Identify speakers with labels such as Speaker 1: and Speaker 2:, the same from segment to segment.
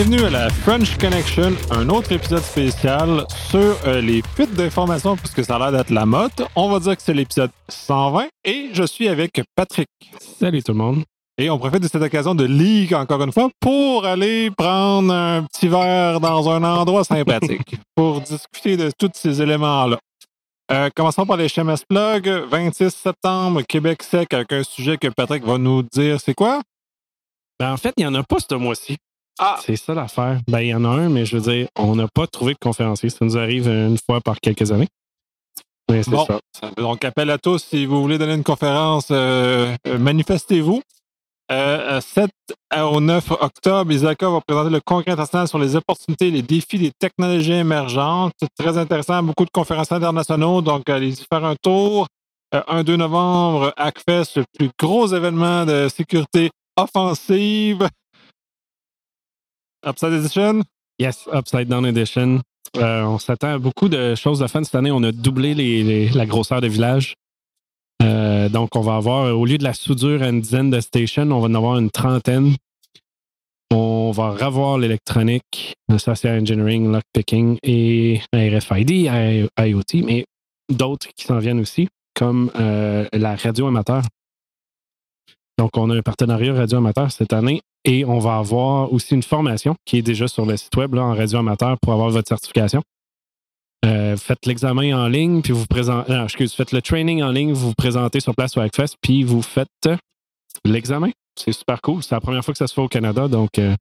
Speaker 1: Bienvenue à la French Connection, un autre épisode spécial sur euh, les fuites d'informations, puisque ça a l'air d'être la mode. On va dire que c'est l'épisode 120 et je suis avec Patrick.
Speaker 2: Salut tout le monde.
Speaker 1: Et on profite de cette occasion de leak encore une fois pour aller prendre un petit verre dans un endroit sympathique pour discuter de tous ces éléments-là. Euh, commençons par les Chemes Plug. 26 septembre, Québec sec avec un sujet que Patrick va nous dire c'est quoi?
Speaker 2: Ben, en fait, il n'y en a pas ce mois-ci.
Speaker 1: Ah!
Speaker 2: C'est ça l'affaire. Ben, il y en a un, mais je veux dire, on n'a pas trouvé de conférencier. Ça nous arrive une fois par quelques années. Mais
Speaker 1: Bon,
Speaker 2: ça.
Speaker 1: donc appel à tous, si vous voulez donner une conférence, euh, euh, manifestez-vous. Euh, euh, 7 au 9 octobre, Isaka va présenter le congrès international sur les opportunités et les défis des technologies émergentes. C'est très intéressant, beaucoup de conférences internationaux, donc allez-y faire un tour. 1-2 novembre, Hackfest, le plus gros événement de sécurité offensive. Upside Edition?
Speaker 2: Yes, Upside Down Edition. Euh, on s'attend à beaucoup de choses de fun cette année. On a doublé la grosseur de village. Euh, donc, on va avoir, au lieu de la soudure à une dizaine de stations, on va en avoir une trentaine. On va revoir l'électronique, le social engineering, lockpicking et RFID, IoT, mais d'autres qui s'en viennent aussi, comme euh, la radio amateur. Donc, on a un partenariat radio amateur cette année et on va avoir aussi une formation qui est déjà sur le site web là, en radio amateur pour avoir votre certification. Euh, faites l'examen en ligne, puis vous présentez. Non, excuse, faites le training en ligne, vous vous présentez sur place au Hackfest, puis vous faites euh, l'examen. C'est super cool. C'est la première fois que ça se fait au Canada, donc euh,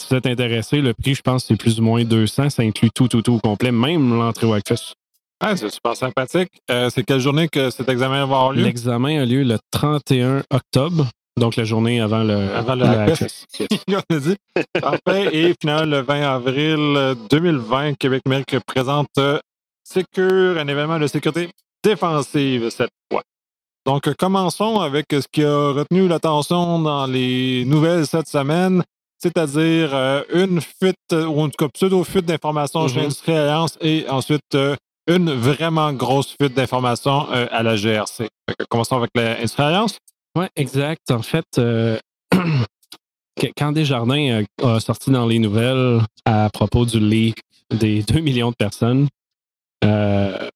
Speaker 2: si vous êtes intéressé, le prix, je pense, c'est plus ou moins 200. Ça inclut tout, tout, tout au complet, même l'entrée au Hackfest.
Speaker 1: Ah, c'est super sympathique. Euh, c'est quelle journée que cet examen va avoir lieu?
Speaker 2: L'examen a lieu le 31 octobre, donc la journée avant le,
Speaker 1: Avant le Hackfest. On a dit. Parfait. Et finalement, le 20 avril euh, 2020, Québec numérique présente euh, Secure, un événement de sécurité défensive cette fois. Donc, euh, commençons avec ce qui a retenu l'attention dans les nouvelles cette semaine, c'est-à-dire euh, une fuite, euh, ou en tout cas pseudo-fuite d'informations chez
Speaker 2: Mhm.
Speaker 1: Industrie Alliance et ensuite euh, une vraiment grosse fuite d'informations euh, à la GRC. Commençons avec l'Industrie Alliance.
Speaker 2: Oui, exact. En fait, euh, quand Desjardins a, a sorti dans les nouvelles à propos du leak des 2 millions de personnes, euh,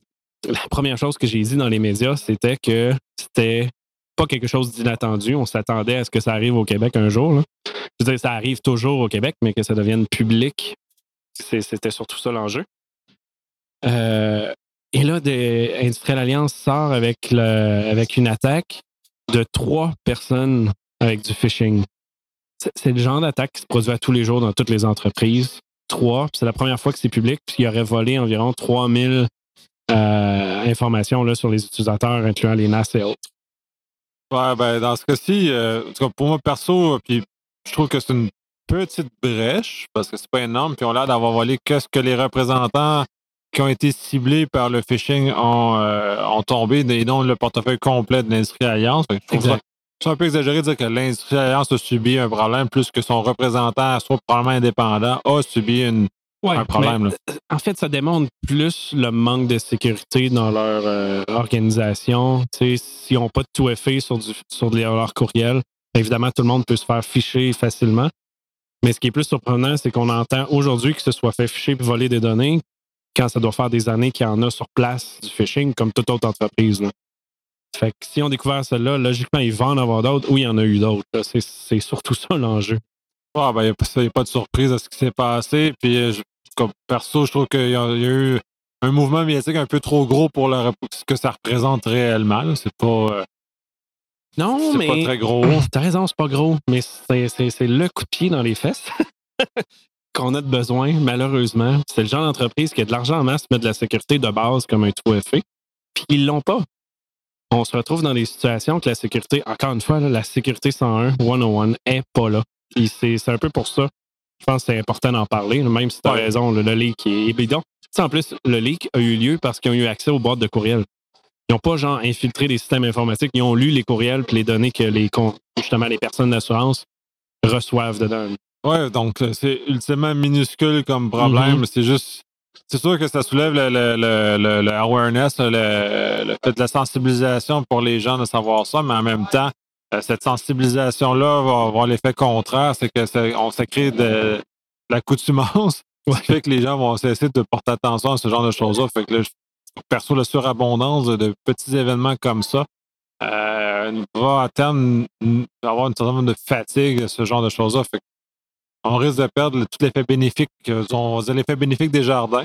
Speaker 2: la première chose que j'ai dit dans les médias, c'était que c'était pas quelque chose d'inattendu. On s'attendait à ce que ça arrive au Québec un jour. Je veux dire, ça arrive toujours au Québec, mais que ça devienne public, c'était surtout ça l'enjeu. Euh, et là, des- Industrial Alliance sort avec, avec une attaque de trois personnes avec du phishing. C'est- le genre d'attaque qui se produit à tous les jours dans toutes les entreprises. Trois, c'est la première fois que c'est public, puis il aurait volé environ 3000 euh, informations là, sur les utilisateurs, incluant les NAS et autres.
Speaker 1: Ouais, ben, dans ce cas-ci, euh, pour moi perso, puis je trouve que c'est une petite brèche parce que c'est pas énorme, puis on a l'air d'avoir volé qu'est-ce que les représentants qui ont été ciblés par le phishing ont, euh, ont tombé et dont le portefeuille complet de l'Industrie Alliance. C'est un peu exagéré de dire que l'Industrie Alliance a subi un problème plus que son représentant, soit probablement indépendant, a subi une,
Speaker 2: Ouais,
Speaker 1: un problème.
Speaker 2: mais, en fait, ça démontre plus le manque de sécurité dans leur euh, organisation. S'ils n'ont pas de tout effet sur, du, sur leur courriel, évidemment, tout le monde peut se faire ficher facilement. Mais ce qui est plus surprenant, c'est qu'on entend aujourd'hui que ce soit fait ficher et voler des données quand ça doit faire des années qu'il y en a sur place du phishing, comme toute autre entreprise. là. Fait que si on découvert cela, logiquement, ils vont en avoir d'autres ou il y en a eu d'autres. C'est c'est surtout ça l'enjeu.
Speaker 1: Ah, ben, il n'y a, pas de surprise à ce qui s'est passé. Puis, euh, je- comme perso, je trouve qu'il y, a il y a eu un mouvement médiatique un peu trop gros pour le ce que ça représente réellement. C'est pas, euh,
Speaker 2: Non,
Speaker 1: c'est
Speaker 2: mais.
Speaker 1: pas très gros.
Speaker 2: T'as raison, c'est pas gros, mais c'est- c'est c'est le coup de pied dans les fesses qu'on a de besoin, malheureusement. C'est le genre d'entreprise qui a de l'argent en masse, mais de la sécurité de base comme un tout effet. Puis ils l'ont pas. On se retrouve dans des situations que la sécurité, encore une fois, là, la sécurité 101, 101, est pas là. Puis c'est un peu pour ça. Je pense que c'est important d'en parler, même si tu as
Speaker 1: Ouais.
Speaker 2: raison, le leak est bidon. En plus, le leak a eu lieu parce qu'ils ont eu accès aux boîtes de courriel. Ils n'ont pas, genre, infiltré des systèmes informatiques. Ils ont lu les courriels puis les données que les, justement, les personnes d'assurance reçoivent dedans.
Speaker 1: Ouais, donc euh, c'est ultimement minuscule comme problème.
Speaker 2: Mhm.
Speaker 1: C'est juste. C'est sûr que ça soulève le, le, le, le- awareness, le, le fait de la sensibilisation pour les gens de savoir ça, mais en même temps, euh, cette sensibilisation-là va avoir l'effet contraire, c'est que ça, on se crée de, l'accoutumance. Ce qui fait que les gens vont cesser de porter attention à ce genre de choses-là. Fait que là, je perçois la surabondance de petits événements comme ça euh, va à terme avoir une certaine de fatigue, ce genre de choses-là. On risque de perdre tout l'effet bénéfique, l'effet bénéfique des jardins.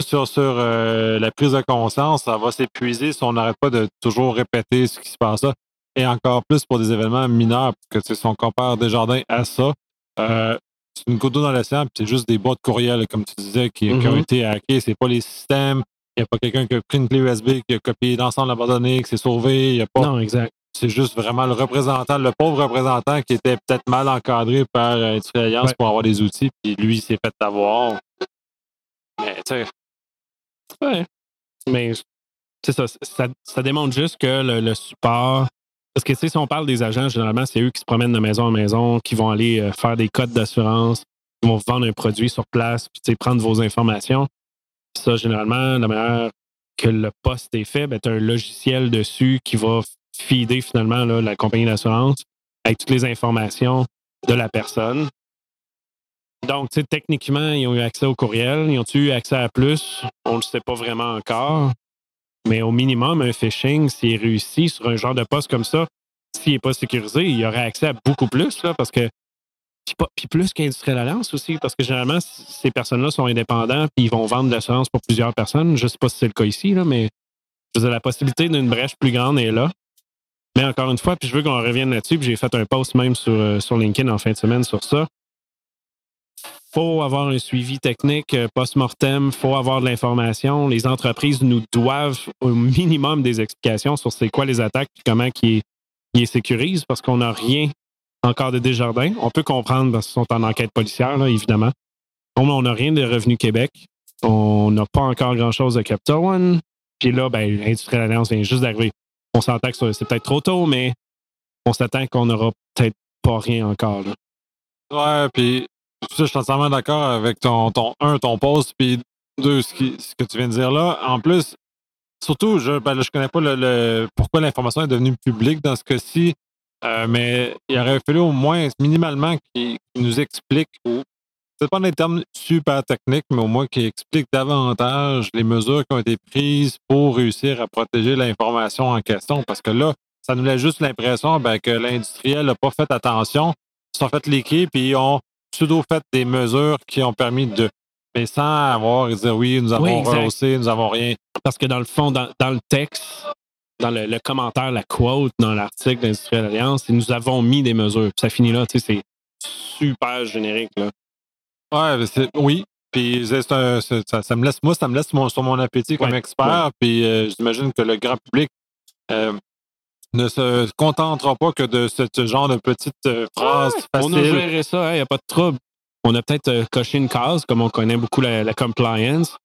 Speaker 1: Sur, sur, euh, la prise de conscience, ça va s'épuiser si on n'arrête pas de toujours répéter ce qui se passe là. Et encore plus pour des événements mineurs, parce que si on compare des jardins à ça, euh, c'est une goutte d'eau dans l'océan, puis c'est juste des boîtes courriels, comme tu disais, qui, ont mm-hmm. été hackés. C'est pas les systèmes, il n'y a pas quelqu'un qui a pris une clé USB, qui a copié l'ensemble abandonné, qui s'est sauvé. Y a pas...
Speaker 2: Non, exact.
Speaker 1: C'est juste vraiment le représentant, le pauvre représentant qui était peut-être mal encadré par euh, Alliance pour avoir des outils, puis lui, il s'est fait avoir. Mais, tu sais.
Speaker 2: Ouais. Mais, c'est ça, ça, démontre juste que le, support. Parce que, tu sais, si on parle des agents, généralement, c'est eux qui se promènent de maison en maison, qui vont aller euh, faire des codes d'assurance, qui vont vendre un produit sur place, puis, prendre vos informations. Ça, généralement, la manière que le poste est fait, ben, tu as un logiciel dessus qui va feeder finalement la compagnie d'assurance avec toutes les informations de la personne. Donc, techniquement, ils ont eu accès au courriel. Ils ont eu accès à plus? On ne le sait pas vraiment encore. Mais au minimum, un phishing, s'il est réussi sur un genre de poste comme ça, s'il n'est pas sécurisé, il aurait accès à beaucoup plus, là, parce que puis, plus qu'Industrial Alliance aussi, parce que généralement, ces personnes-là sont indépendants puis ils vont vendre l'assurance pour plusieurs personnes. Je ne sais pas si c'est le cas ici, là, mais la possibilité d'une brèche plus grande est là. Mais encore une fois, puis je veux qu'on revienne là-dessus, puis j'ai fait un post même sur, euh, LinkedIn en fin de semaine sur ça. faut avoir un suivi technique euh, post-mortem, faut avoir de l'information. Les entreprises nous doivent au minimum des explications sur c'est quoi les attaques et comment ils les sécurisent parce qu'on n'a rien encore de Desjardins. On peut comprendre parce qu'ils sont en enquête policière, évidemment. on n'a rien de Revenu Québec. On n'a pas encore grand-chose de Capital One. Puis là, ben, Industrial Alliance vient juste d'arriver. On s'entend que c'est peut-être trop tôt, mais on s'attend qu'on n'aura peut-être pas rien encore. Là.
Speaker 1: Ouais, puis je suis entièrement d'accord avec ton, ton, un, ton poste, puis deux, ce, que tu viens de dire là. En plus, surtout, je ne ben, connais pas le pourquoi l'information est devenue publique dans ce cas-ci. Euh, mais il aurait fallu au moins minimalement qu'il nous explique, ou c'est pas des termes super techniques, mais au moins qu'il explique davantage les mesures qui ont été prises pour réussir à protéger l'information en question. Parce que là, ça nous laisse juste l'impression ben, que l'industriel n'a pas fait attention, ils sont fait liquer, puis ils ont pseudo-fait des mesures qui ont permis de. Mais sans avoir dire oui, nous avons rehaussé, nous avons rien.
Speaker 2: Parce que dans le fond, dans le texte, dans le, commentaire, la quote dans l'article d'Industrial Alliance, nous avons mis des mesures. ça finit là, tu sais, c'est super générique. Là.
Speaker 1: Ouais, oui. Puis ça, me laisse, moi, ça me laisse sur mon appétit comme expert. Puis euh, j'imagine que le grand public euh, ne se contentera pas que de ce, genre de petites euh, phrases faciles.
Speaker 2: On a géré ça, il hein, n'y a pas de trouble. On a peut-être coché une case, comme on connaît beaucoup la compliance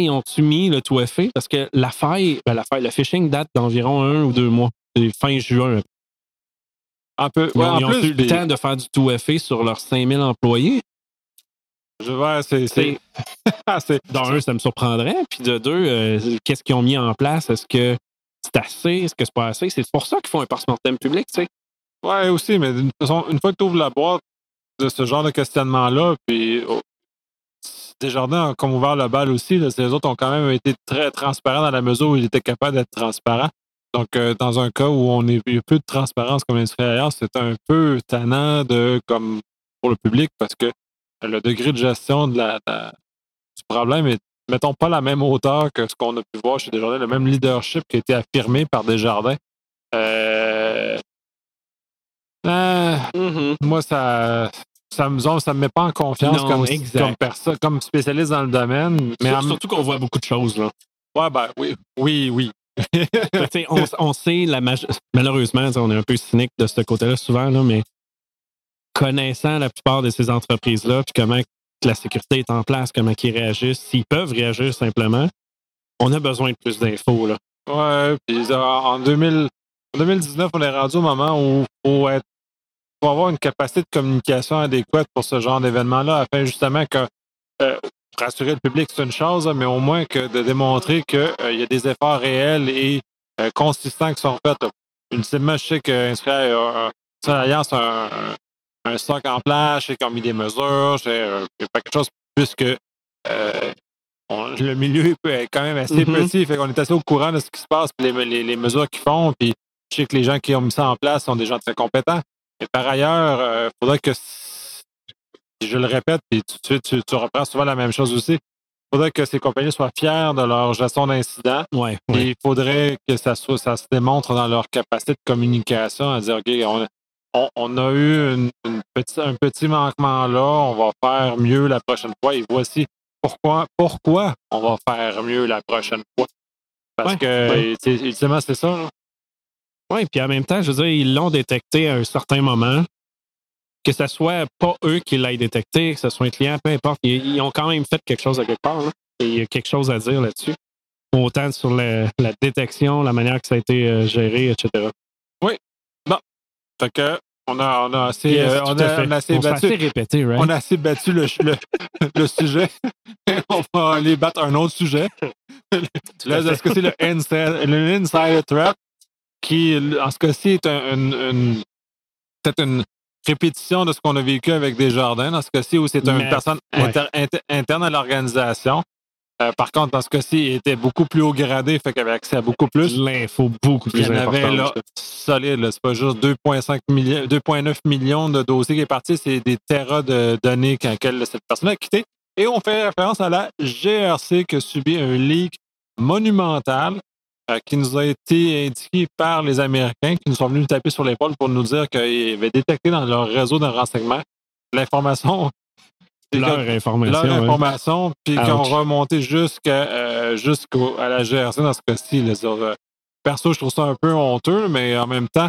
Speaker 2: ils ont-tu mis le tout fait? Parce que la faille, ben, la faille, le phishing date d'environ un ou deux mois. fin juin.
Speaker 1: Un peu.
Speaker 2: Ils, ont, eu le temps de faire du tout fait sur leurs 5000 employés.
Speaker 1: Je vois, c'est.
Speaker 2: Dans un, ça me surprendrait. Puis de deux, euh, qu'est-ce qu'ils ont mis en place? Est-ce que c'est assez? Est-ce que c'est pas assez? C'est pour ça qu'ils font un post-mortem public, tu sais.
Speaker 1: Ouais, aussi, mais une fois que tu ouvres la boîte de ce genre de questionnement-là, puis oh, Desjardins ont comme ouvert le bal aussi. Les autres ont quand même été très transparents dans la mesure où ils étaient capables d'être transparents. Donc, euh, dans un cas où on est, il y a peu de transparence comme l'industrie c'est un peu tannant de, comme pour le public parce que le degré de gestion de la, du problème est, mettons, pas la même hauteur que ce qu'on a pu voir chez Desjardins, le même leadership qui a été affirmé par Desjardins. Euh, euh, mm-hmm. Moi, ça, ça me, ça me met pas en confiance comme, comme, comme spécialiste dans le domaine.
Speaker 2: Mais Surtout qu'on voit beaucoup de choses. Là.
Speaker 1: Ouais, ben oui, oui, oui.
Speaker 2: on, sait, la malheureusement, on est un peu cynique de ce côté-là souvent, là, mais connaissant la plupart de ces entreprises-là, puis comment la sécurité est en place, comment ils réagissent, s'ils peuvent réagir simplement, on a besoin de plus d'infos. Là.
Speaker 1: Ouais, puis en, 2000, en 2019, on est rendu au moment où il faut être avoir une capacité de communication adéquate pour ce genre d'événement-là, afin justement que euh, rassurer le public, c'est une chose, mais au moins que de démontrer qu'il euh, y a des efforts réels et euh, consistants qui sont faits. Ultimement, je sais que Alliance a un, un stock en place, je sais qu'ils ont mis des mesures, je sais pas quelque chose, puisque le milieu est quand même assez
Speaker 2: Mhm.
Speaker 1: petit, fait qu'on est assez au courant de ce qui se passe, puis les, les- les mesures qu'ils font, puis je sais que les gens qui ont mis ça en place sont des gens très compétents. Et par ailleurs, il faudrait que, je le répète, puis tout de suite, tu, tu reprends souvent la même chose aussi, il faudrait que ces compagnies soient fières de leur gestion d'incidents,
Speaker 2: ouais.
Speaker 1: il faudrait que ça, soit, ça se démontre dans leur capacité de communication, à dire, OK, on, on- on a eu une- une petite- un petit manquement là, on va faire mieux la prochaine fois, et voici pourquoi, pourquoi on va faire mieux la prochaine fois. Parce
Speaker 2: Ouais,
Speaker 1: que,
Speaker 2: ouais.
Speaker 1: c'est- ultimement, c'est ça. là.
Speaker 2: Oui, puis en même temps, je veux dire, ils l'ont détecté à un certain moment. Que ce soit pas eux qui l'aient détecté, que ce soit un client, peu importe, ils, ils ont quand même fait quelque chose à quelque part. là. Et il y a quelque chose à dire là-dessus. Autant sur la, la détection, la manière que ça a été euh, géré, etc.
Speaker 1: Fait que, on a, on a assez,
Speaker 2: Yes,
Speaker 1: euh,
Speaker 2: tout
Speaker 1: on a,
Speaker 2: fait.
Speaker 1: on a assez
Speaker 2: On
Speaker 1: battu.
Speaker 2: assez répété, right?
Speaker 1: On a assez battu le, le, le sujet. on va aller battre un autre sujet. Là, est-ce que c'est le inside, le insider threat qui, en ce cas-ci, est un- une, une- peut-être une répétition de ce qu'on a vécu avec Desjardins, dans ce cas-ci, où c'est une personne
Speaker 2: ouais.
Speaker 1: inter- inter- interne à l'organisation. Euh, par contre, dans ce cas-ci, il était beaucoup plus haut gradé, fait qu'il avait accès à beaucoup plus.
Speaker 2: L'info beaucoup
Speaker 1: Il
Speaker 2: plus
Speaker 1: y en avait là, solide. là. C'est pas juste 2,5 millions, 2,9 millions de dossiers qui est parti, c'est des terras de données quelle- cette personne a quitté. Et on fait référence à la GRC qui a subi un leak monumental euh, qui nous a été indiqué par les Américains qui nous sont venus taper sur l'épaule pour nous dire qu'ils avaient détecté dans leur réseau de renseignement l'information
Speaker 2: Leur information.
Speaker 1: leur
Speaker 2: ouais.
Speaker 1: information, puis qui ont remonté jusqu'à euh, la GRC dans ce cas-ci. euh, Perso, je trouve ça un peu honteux, mais en même temps,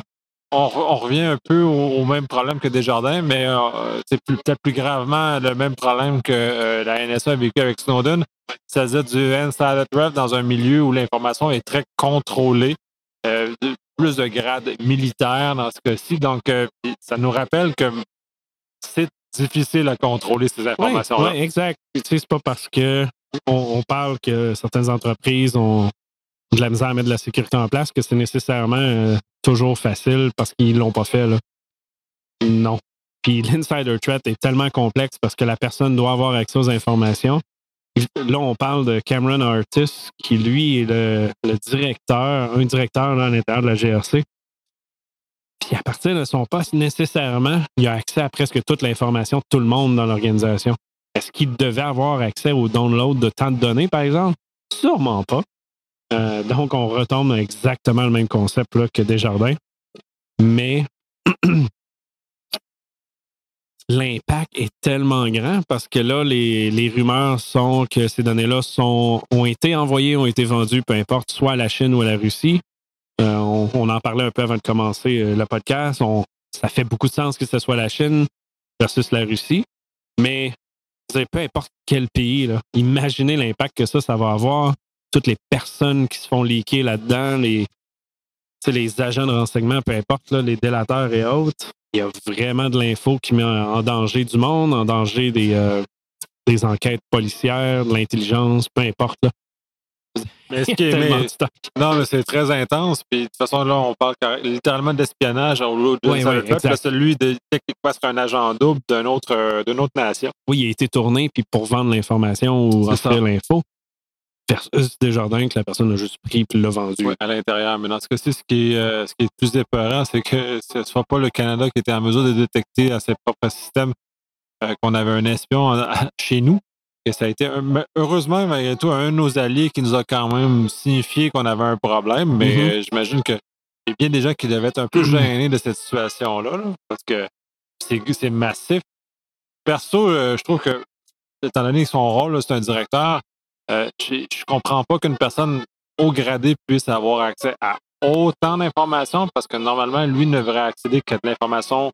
Speaker 1: on, re- on revient un peu au, au même problème que Desjardins, mais euh, c'est peut-être plus gravement le même problème que euh, la NSA a vécu avec Snowden. C'est-à-dire du insider threat dans un milieu où l'information est très contrôlée, de- plus de grade militaire dans ce cas-ci. Donc, ça nous rappelle que c'est difficile à contrôler ces
Speaker 2: Oui,
Speaker 1: informations-là.
Speaker 2: ouais, exact. Tu sais, c'est pas parce que on, on parle que certaines entreprises ont de la misère à mettre de la sécurité en place que c'est nécessairement euh, toujours facile parce qu'ils l'ont pas fait. Là. Non. Puis l'insider threat est tellement complexe parce que la personne doit avoir accès aux informations. Là, on parle de Cameron Artis, qui lui est le, le directeur, un directeur là, à l'intérieur de la GRC. Puis à partir de son poste, nécessairement, il a accès à presque toute l'information de tout le monde dans l'organisation. Est-ce qu'il devait avoir accès au download de tant de données, par exemple? Sûrement pas. Euh, donc, on retombe exactement le même concept que Desjardins. Mais l'impact est tellement grand parce que là, les, rumeurs sont que ces données-là ont été envoyées, ont été vendues, peu importe, soit à la Chine ou à la Russie. Euh, on, en parlait un peu avant de commencer euh, le podcast. Ça fait beaucoup de sens que ce soit la Chine versus la Russie. Mais dire, peu importe quel pays, imaginez l'impact que ça, va avoir. Toutes les personnes qui se font leaker là-dedans, les, les agents de renseignement, peu importe, les délateurs et autres. Il y a vraiment de l'info qui met en danger du monde, en danger des, euh, des enquêtes policières, de l'intelligence, peu importe.
Speaker 1: Mais ce qui est- mais- non, mais c'est très intense. Puis de toute façon, là, on parle littéralement d'espionnage au lieu de
Speaker 2: Oui, oui,
Speaker 1: celui de techniquement serait un agent double autre, euh, d'une autre nation.
Speaker 2: Oui, il a été tourné puis pour vendre l'information ou offrir l'info. Versus Desjardins que la personne a juste pris puis l'a vendu.
Speaker 1: Ouais, à l'intérieur. Mais dans ce cas-ci, ce qui est, euh, ce qui est le plus épeurant, c'est que ce ne soit pas le Canada qui était en mesure de détecter à ses propres systèmes euh, qu'on avait un espion chez nous. Et ça a été, mais heureusement, malgré tout, un de nos alliés qui nous a quand même signifié qu'on avait un problème. Mais
Speaker 2: Mhm.
Speaker 1: euh, j'imagine qu'il y a bien des gens qui devaient être un peu gênés de cette situation-là, là, parce que c'est massif. Perso, euh, je trouve que, étant donné que son rôle, c'est un directeur, euh, je je comprends pas qu'une personne haut gradé puisse avoir accès à autant d'informations parce que normalement, lui ne devrait accéder qu'à de l'information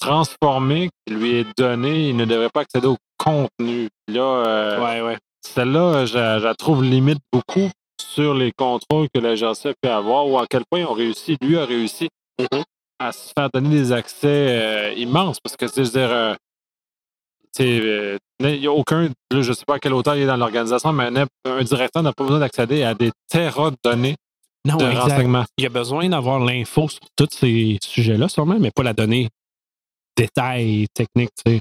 Speaker 1: transformée qui lui est donnée. Il ne devrait pas accéder au contenu. Là, euh,
Speaker 2: Ouais, ouais.
Speaker 1: celle-là, je, je la trouve limite beaucoup sur les contrôles que la GRC a pu avoir ou à quel point ils ont réussi, lui a réussi à se faire donner des accès euh, immenses parce que, tu sais, je veux dire, euh, tu sais, euh, il n'y a aucun, là, je ne sais pas à quelle hauteur il est dans l'organisation, mais un, un directeur n'a pas besoin d'accéder à des terras de données
Speaker 2: Non,
Speaker 1: de renseignements.
Speaker 2: Il y a besoin d'avoir l'info sur tous ces sujets-là, sûrement, mais pas la donnée. détails techniques. tu sais.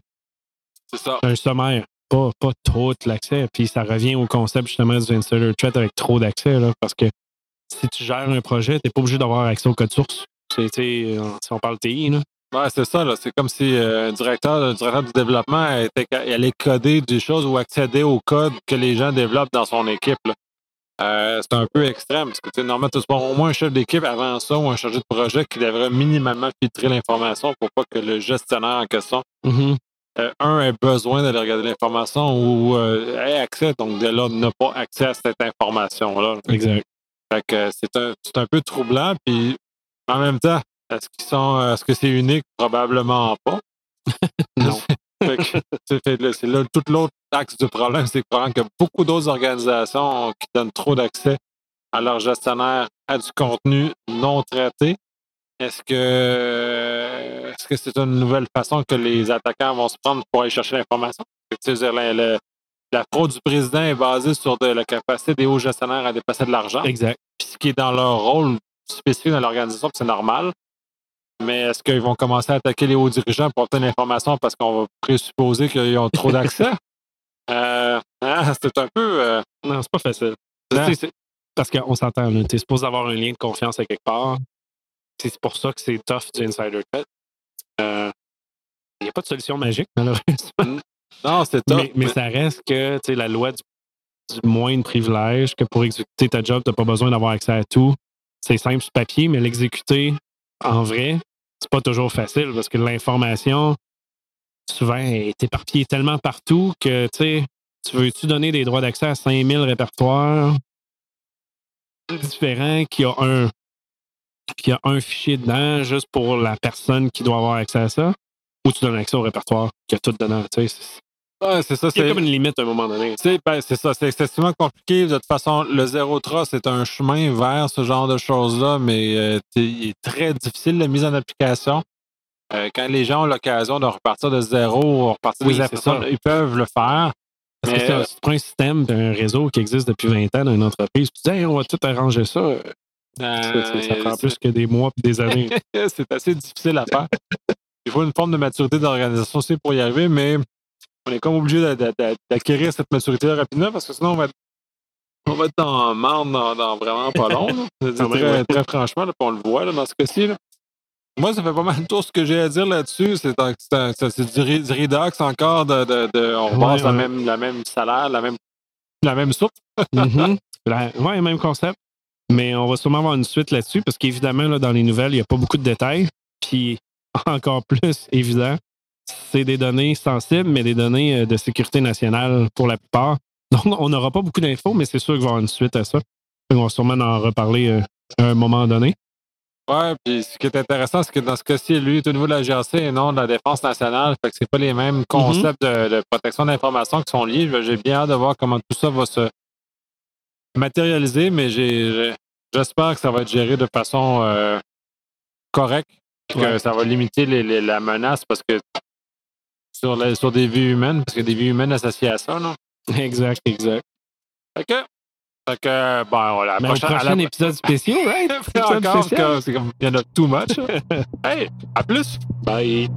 Speaker 1: C'est ça.
Speaker 2: Un sommaire, pas, pas trop l'accès. Puis ça revient au concept justement du insider threat avec trop d'accès. là, Parce que si tu gères un projet, tu n'es pas obligé d'avoir accès au code source. C'est, euh, si on parle TI, là.
Speaker 1: Ouais, c'est ça. là. C'est comme si euh, un directeur, un directeur du développement était, allait coder des choses ou accéder au code que les gens développent dans son équipe. là. Euh, c'est un peu extrême parce que normalement, tu au moins un chef d'équipe avant ça ou un chargé de projet qui devrait minimalement filtrer l'information pour pas que le gestionnaire en question,
Speaker 2: Mhm.
Speaker 1: Euh, un, ait besoin d'aller regarder l'information ou euh, ait accès, donc de là, n'a pas accès à cette information-là.
Speaker 2: Exact.
Speaker 1: Fait que c'est un, c'est un peu troublant. Puis en même temps, est-ce qu'ils sont est-ce que c'est unique? Probablement pas.
Speaker 2: Non.
Speaker 1: Fait que, c'est fait là, c'est là tout l'autre axe du problème, c'est que beaucoup d'autres organisations qui donnent trop d'accès à leurs gestionnaires à du contenu non traité. Est-ce que est-ce que c'est une nouvelle façon que les attaquants vont se prendre pour aller chercher l'information? La, la- la fraude du président est basée sur de la capacité des hauts gestionnaires à dépasser de l'argent
Speaker 2: Exact.
Speaker 1: puis ce qui est dans leur rôle spécifique dans l'organisation, c'est normal. Mais est-ce qu'ils vont commencer à attaquer les hauts dirigeants pour obtenir l'information parce qu'on va présupposer qu'ils ont trop d'accès? Euh, hein, c'est un peu. euh,
Speaker 2: Non, c'est pas facile. C'est- Parce qu'on s'entend, tu es supposé avoir un lien de confiance à quelque part. C'est pour ça que c'est tough du insider threat. Il n'y a pas de solution magique, malheureusement.
Speaker 1: non, c'est top.
Speaker 2: Mais, mais ça reste que la loi du, du moins de privilège, que pour exécuter ta job, tu n'as pas besoin d'avoir accès à tout. C'est simple sur papier, mais l'exécuter en vrai, c'est pas toujours facile parce que l'information, souvent, est éparpillée tellement partout que tu sais, tu veux-tu donner des droits d'accès à 5000 répertoires différents qui a un? Qui a un fichier dedans juste pour la personne qui doit avoir accès à ça ou tu donnes accès au répertoire qui a tout dedans. Tu sais, c'est-
Speaker 1: c'est ça.
Speaker 2: il y
Speaker 1: C'est
Speaker 2: comme une limite à un moment donné.
Speaker 1: ben, c'est ça. C'est excessivement compliqué. De toute façon, le zéro trust, c'est un chemin vers ce genre de choses-là, mais euh, il est très difficile la mise en application. Euh, quand les gens ont l'occasion de repartir de zéro, repartir
Speaker 2: Oui,
Speaker 1: des
Speaker 2: c'est
Speaker 1: ils peuvent le faire.
Speaker 2: Parce que
Speaker 1: Mais, euh,
Speaker 2: prends un système, puis un réseau qui existe depuis 20 ans dans une entreprise, puis tu dis, Hey, on va tout arranger ça.
Speaker 1: Euh,
Speaker 2: Ça, prend plus que des mois et des années.
Speaker 1: c'est assez difficile à faire. Il faut une forme de maturité d'organisation aussi pour y arriver, mais on est comme obligé d'a- d'a- d'a- d'acquérir cette maturité rapidement parce que sinon on va être, on va être en marde dans, dans vraiment pas long. là.
Speaker 2: Quand même,
Speaker 1: très,
Speaker 2: ouais.
Speaker 1: très franchement, là, on le voit là, dans ce cas-ci. Moi, ça fait pas mal de tour ce que j'ai à dire là-dessus. C'est du, redox encore. De, de- de- on
Speaker 2: Ouais,
Speaker 1: passe la,
Speaker 2: ouais.
Speaker 1: même, la même salaire, la même, la même soupe.
Speaker 2: Mhm. La- ouais, même concept. Mais on va sûrement avoir une suite là-dessus parce qu'évidemment, là, dans les nouvelles, il n'y a pas beaucoup de détails. Puis encore plus évident, c'est des données sensibles, mais des données euh, de sécurité nationale pour la plupart. Donc, on n'aura pas beaucoup d'infos, mais c'est sûr qu'il va y avoir une suite à ça. On va sûrement en reparler euh, à un moment donné.
Speaker 1: Ouais, puis ce qui est intéressant, c'est que dans ce cas-ci, lui, est au niveau de la GRC et non de la défense nationale. Fait que c'est pas les mêmes concepts de, de protection d'information qui sont liés. J'ai bien hâte de voir comment tout ça va se matérialiser, mais j'espère que ça va être géré de façon euh, correcte, que
Speaker 2: Ouais.
Speaker 1: ça va limiter les- les- la menace parce que sur, la- sur des vies humaines, parce que des vies humaines associées à ça, non?
Speaker 2: Exact, exact.
Speaker 1: Que, fait que, bon, voilà.
Speaker 2: Mais au prochain épisode spécial, right?
Speaker 1: Encore, c'est comme, il y en a too much. hey, à plus!
Speaker 2: Bye.